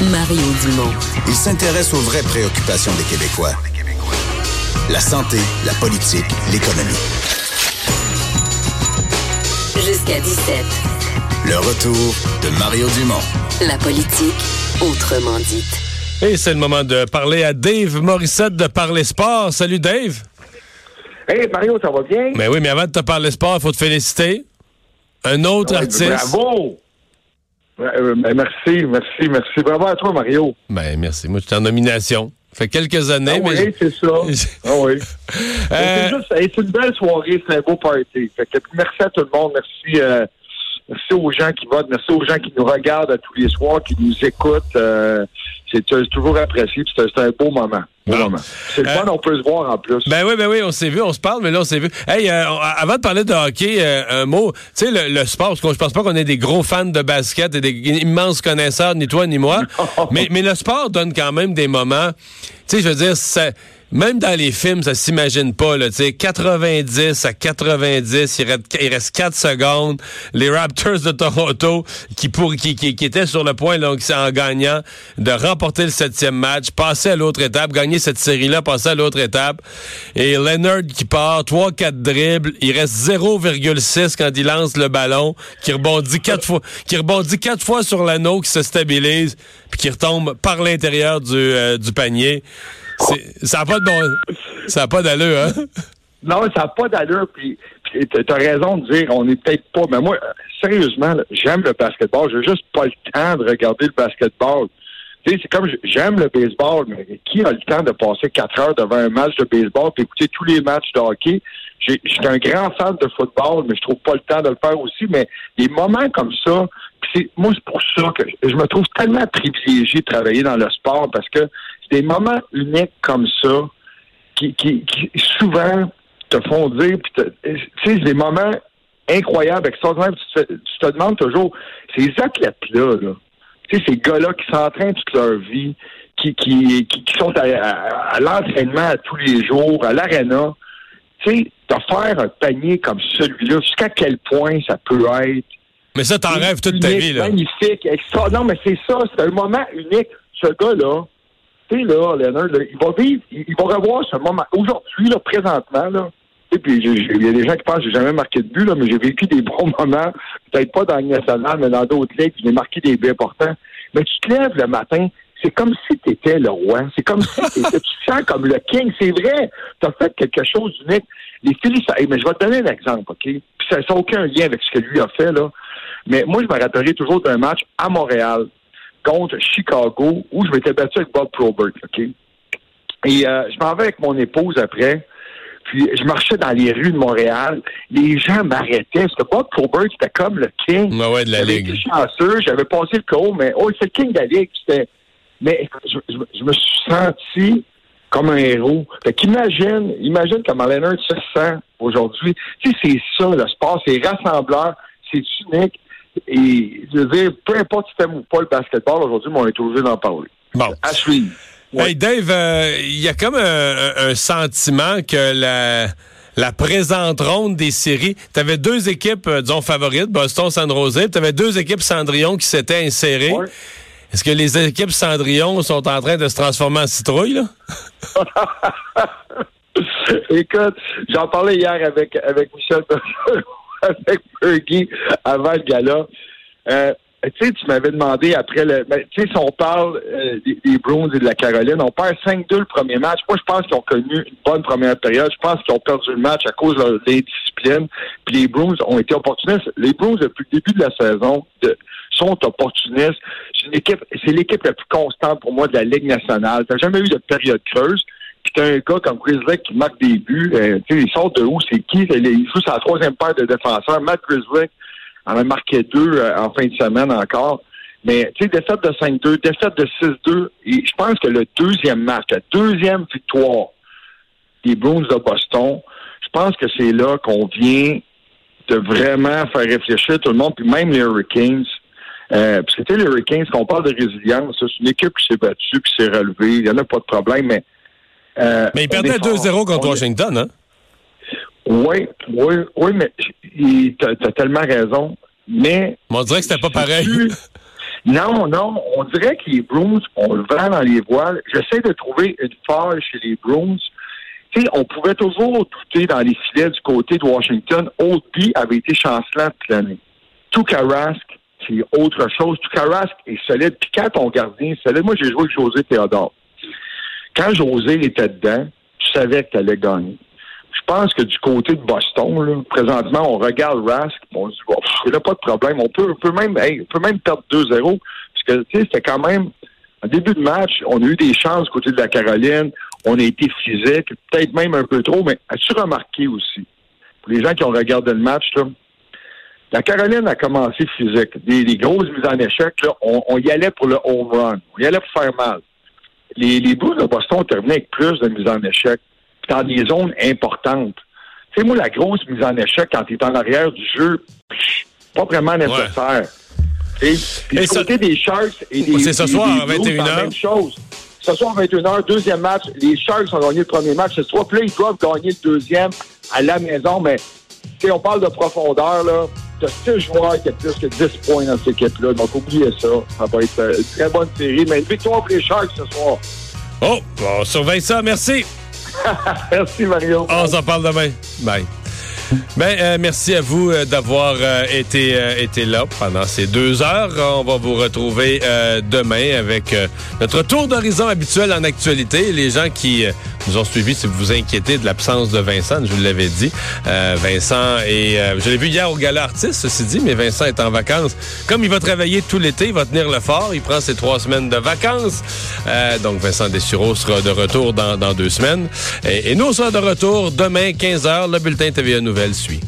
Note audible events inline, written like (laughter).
Mario Dumont. Il s'intéresse aux vraies préoccupations des Québécois. La santé, la politique, l'économie. Jusqu'à 17. Le retour de Mario Dumont. La politique, autrement dite. Et c'est le moment de parler à Dave Morissette de Parler Sport. Salut Dave. Hey Mario, ça va bien? Mais oui, mais avant de te parler sport, il faut te féliciter. Un autre Ouais, artiste. Bravo! Euh, ben, merci, merci, merci. Bravo à toi, Mario. Ben merci. Moi, j'étais en nomination. Ça fait quelques années, Ah mais. oui, c'est ça. (laughs) Ah oui. (laughs) Euh, C'est juste, une belle soirée, c'est un beau party. Fait que merci à tout le monde, merci, euh, merci aux gens qui votent, merci aux gens qui nous regardent à tous les soirs, qui nous écoutent. c'est toujours apprécié, c'est un beau moment. Bon. C'est le Euh, fun, on peut se voir en plus. Ben oui, ben oui, on s'est vu, on se parle, mais là, on s'est vu. Hey, euh, avant de parler de hockey, euh, un mot. Tu sais, le, le sport, parce que je pense pas qu'on est des gros fans de basket et des immenses connaisseurs, ni toi, ni moi. (laughs) mais, mais le sport donne quand même des moments. Tu sais, je veux dire, ça- même dans les films, ça s'imagine pas, là. Tu sais, 90 à 90, il reste, il reste 4 secondes. Les Raptors de Toronto, qui, pour, qui, qui, qui étaient sur le point, donc, en gagnant, de remporter le septième match, passer à l'autre étape, gagner cette série-là, passer à l'autre étape. Et Leonard qui part, 3-4 dribbles, il reste 0,6 quand il lance le ballon, qui rebondit quatre fois, qui rebondit quatre fois sur l'anneau, qui se stabilise, puis qui retombe par l'intérieur du, euh, du panier. Ça n'a pas de bon, pas d'allure, hein? (laughs) Non, ça n'a pas d'allure. Puis, t'as as raison de dire, on n'est peut-être pas. Mais moi, sérieusement, j'aime le basketball. J'ai juste pas le temps de regarder le basketball. Tu sais, c'est comme j'aime le baseball, mais qui a le temps de passer quatre heures devant un match de baseball puis écouter tous les matchs de hockey? Je suis un grand fan de football, mais je trouve pas le temps de le faire aussi. Mais des moments comme ça, moi, c'est pour ça que je me trouve tellement privilégié de travailler dans le sport parce que des moments uniques comme ça qui, qui, qui souvent te font dire, c'est des moments incroyables, extraordinaires. Tu te, tu te demandes toujours, ces athlètes-là, là, tu sais, ces gars-là qui s'entraînent toute leur vie, qui, qui, qui, qui sont à, à- à l'entraînement à tous les jours, à l'aréna, tu sais, de faire un panier comme celui-là, jusqu'à quel point ça peut être Mais ça, t'en rêves toute ta vie, là. Magnifique, extra. Non, mais c'est ça, c'est un moment unique. Ce gars-là, là, il va vivre, il, va revoir ce moment. Aujourd'hui, là, présentement, là, sais, puis il y a des gens qui pensent que j'ai jamais marqué de but, là, mais j'ai vécu des (laughs) bons moments, peut-être pas dans le national, mais dans d'autres ligues, j'ai marqué des buts importants. Mais tu te lèves le matin, c'est comme si tu étais le roi. C'est comme si t'étais- tu te sens comme le king. C'est vrai. Tu as fait quelque chose d'unique. Les hey, mais je vais te donner un exemple, OK? Puis ça n'a aucun lien avec ce que lui a fait, là. Mais moi, je me rappellerai toujours d'un match à Montréal contre Chicago où je m'étais battu avec Bob Probert, OK? Et euh, je m'en vais avec mon épouse après. Puis je marchais dans les rues de Montréal. Les gens m'arrêtaient. Parce que Bob Probert, c'était comme le king. Ouais, ouais, de la ligue. été chanceux, j'avais passé le co, mais oh, c'est le king de la ligue. Mais je, je- je me suis senti comme un héros. Fait qu'imagine, imagine comment Leonard se sent aujourd'hui. Tu sais, c'est ça, le sport, c'est rassembleur, c'est unique. Et je veux dire, peu importe si t'aimes ou pas le basketball aujourd'hui, mais on est obligé d'en parler. Bon. À suivre. Ouais. Hey Dave, euh, il y a comme un, sentiment que la, la présente ronde des séries, tu avais deux équipes, euh, disons, favorites, Boston, San Jose, tu avais deux équipes Cendrillon qui s'étaient insérées. Ouais. Est-ce que les équipes Cendrillon sont en train de se transformer en citrouille, là? (laughs) Écoute, j'en parlais hier avec, avec Michel (laughs) avec Fergie avant le gala. Euh, tu sais, tu m'avais demandé après le. ben, tu sais, si on parle euh, des, des et de la Caroline, on perd 5-2 le premier match. Moi, je pense qu'ils ont connu une bonne première période. Je pense qu'ils ont perdu le match à cause de leur discipline. Puis les Bruins ont été opportunistes. Les Bruins, depuis le début de la saison, sont opportunistes. C'est une équipe, c'est l'équipe la plus constante pour moi de la Ligue nationale. T'as jamais eu de période creuse. Un gars comme Grizzly qui marque des buts. Euh, tu sais, il sort de où? C'est qui? Il joue la troisième paire de défenseurs. Matt Grizzly en a marqué deux euh, en fin de semaine encore. Mais, tu sais, défaite de 5-2, défaite de 6-2. Et je pense que le deuxième match, la deuxième victoire des Bruins de Boston, je pense que c'est là qu'on vient de vraiment faire réfléchir tout le monde, puis même les Hurricanes. Euh, puis c'était les Hurricanes, qu'on parle de résilience, c'est une équipe qui s'est battue, qui s'est relevée, il n'y en a pas de problème, mais... euh, Mais ils perdaient est fort. 2-0 contre On Washington, hein? Oui, oui, oui, mais tu as tellement raison. Mais Mais on dirait que c'était pas pareil. Non, non, on dirait que les Bruins, on le vend dans les voiles. J'essaie de trouver une faille chez les Bruins. Tu sais, on pouvait toujours douter dans les filets du côté de Washington. Oldby avait été chancelant toute l'année. Rask, c'est autre chose. Rask est solide. Puis quand ton gardien est solide, moi j'ai joué avec José Théodore. Quand José était dedans, tu savais que tu allais gagner. Je pense que du côté de Boston, là, présentement, on regarde Rask, on se dit, il n'y a pas de problème. On peut, peut même, peut même perdre 2-0. Parce que, tu sais, c'était quand même, en début de match, on a eu des chances du côté de la Caroline. On a été physique, peut-être même un peu trop, mais as-tu remarqué aussi, pour les gens qui ont regardé le match, là, la Caroline a commencé physique. Des, grosses mises en échec, là, on, y allait pour le home run. On y allait pour faire mal. Les, les de Boston ont terminé avec plus de mises en échec dans des zones importantes. Tu sais, moi, la grosse mise en échec quand tu es en arrière du jeu, pas vraiment nécessaire. Et, puis du côté des Sharks et des C'est ce soir à 21h. même chose. Ce soir à 21h, deuxième match. Les Sharks ont gagné le premier match ce soir. Puis là, ils doivent gagner le deuxième à la maison. Mais si on parle de profondeur, là. T'as six joueurs qui ont plus que 10 points dans cette équipe-là. Donc, oubliez ça. Ça va être une très bonne série. Mais une victoire pour les Sharks ce soir. Oh, on surveille ça. Merci. (laughs) Merci, Mario. On s'en parle demain. Bye. Ben, euh, merci à vous euh, d'avoir euh, été, été là pendant ces deux heures. On va vous retrouver demain avec notre tour d'horizon habituel en actualité. Les gens qui nous ont suivis, si vous vous inquiétez de l'absence de Vincent, je vous l'avais dit. Vincent et je l'ai vu hier au gala artiste, ceci dit, mais Vincent est en vacances. Comme il va travailler tout l'été, il va tenir le fort. Il prend ses trois semaines de vacances. donc Vincent Dessureau sera de retour dans, dans deux semaines. Et, et nous, on sera de retour demain, 15h, le bulletin TVA Nouvelle suit.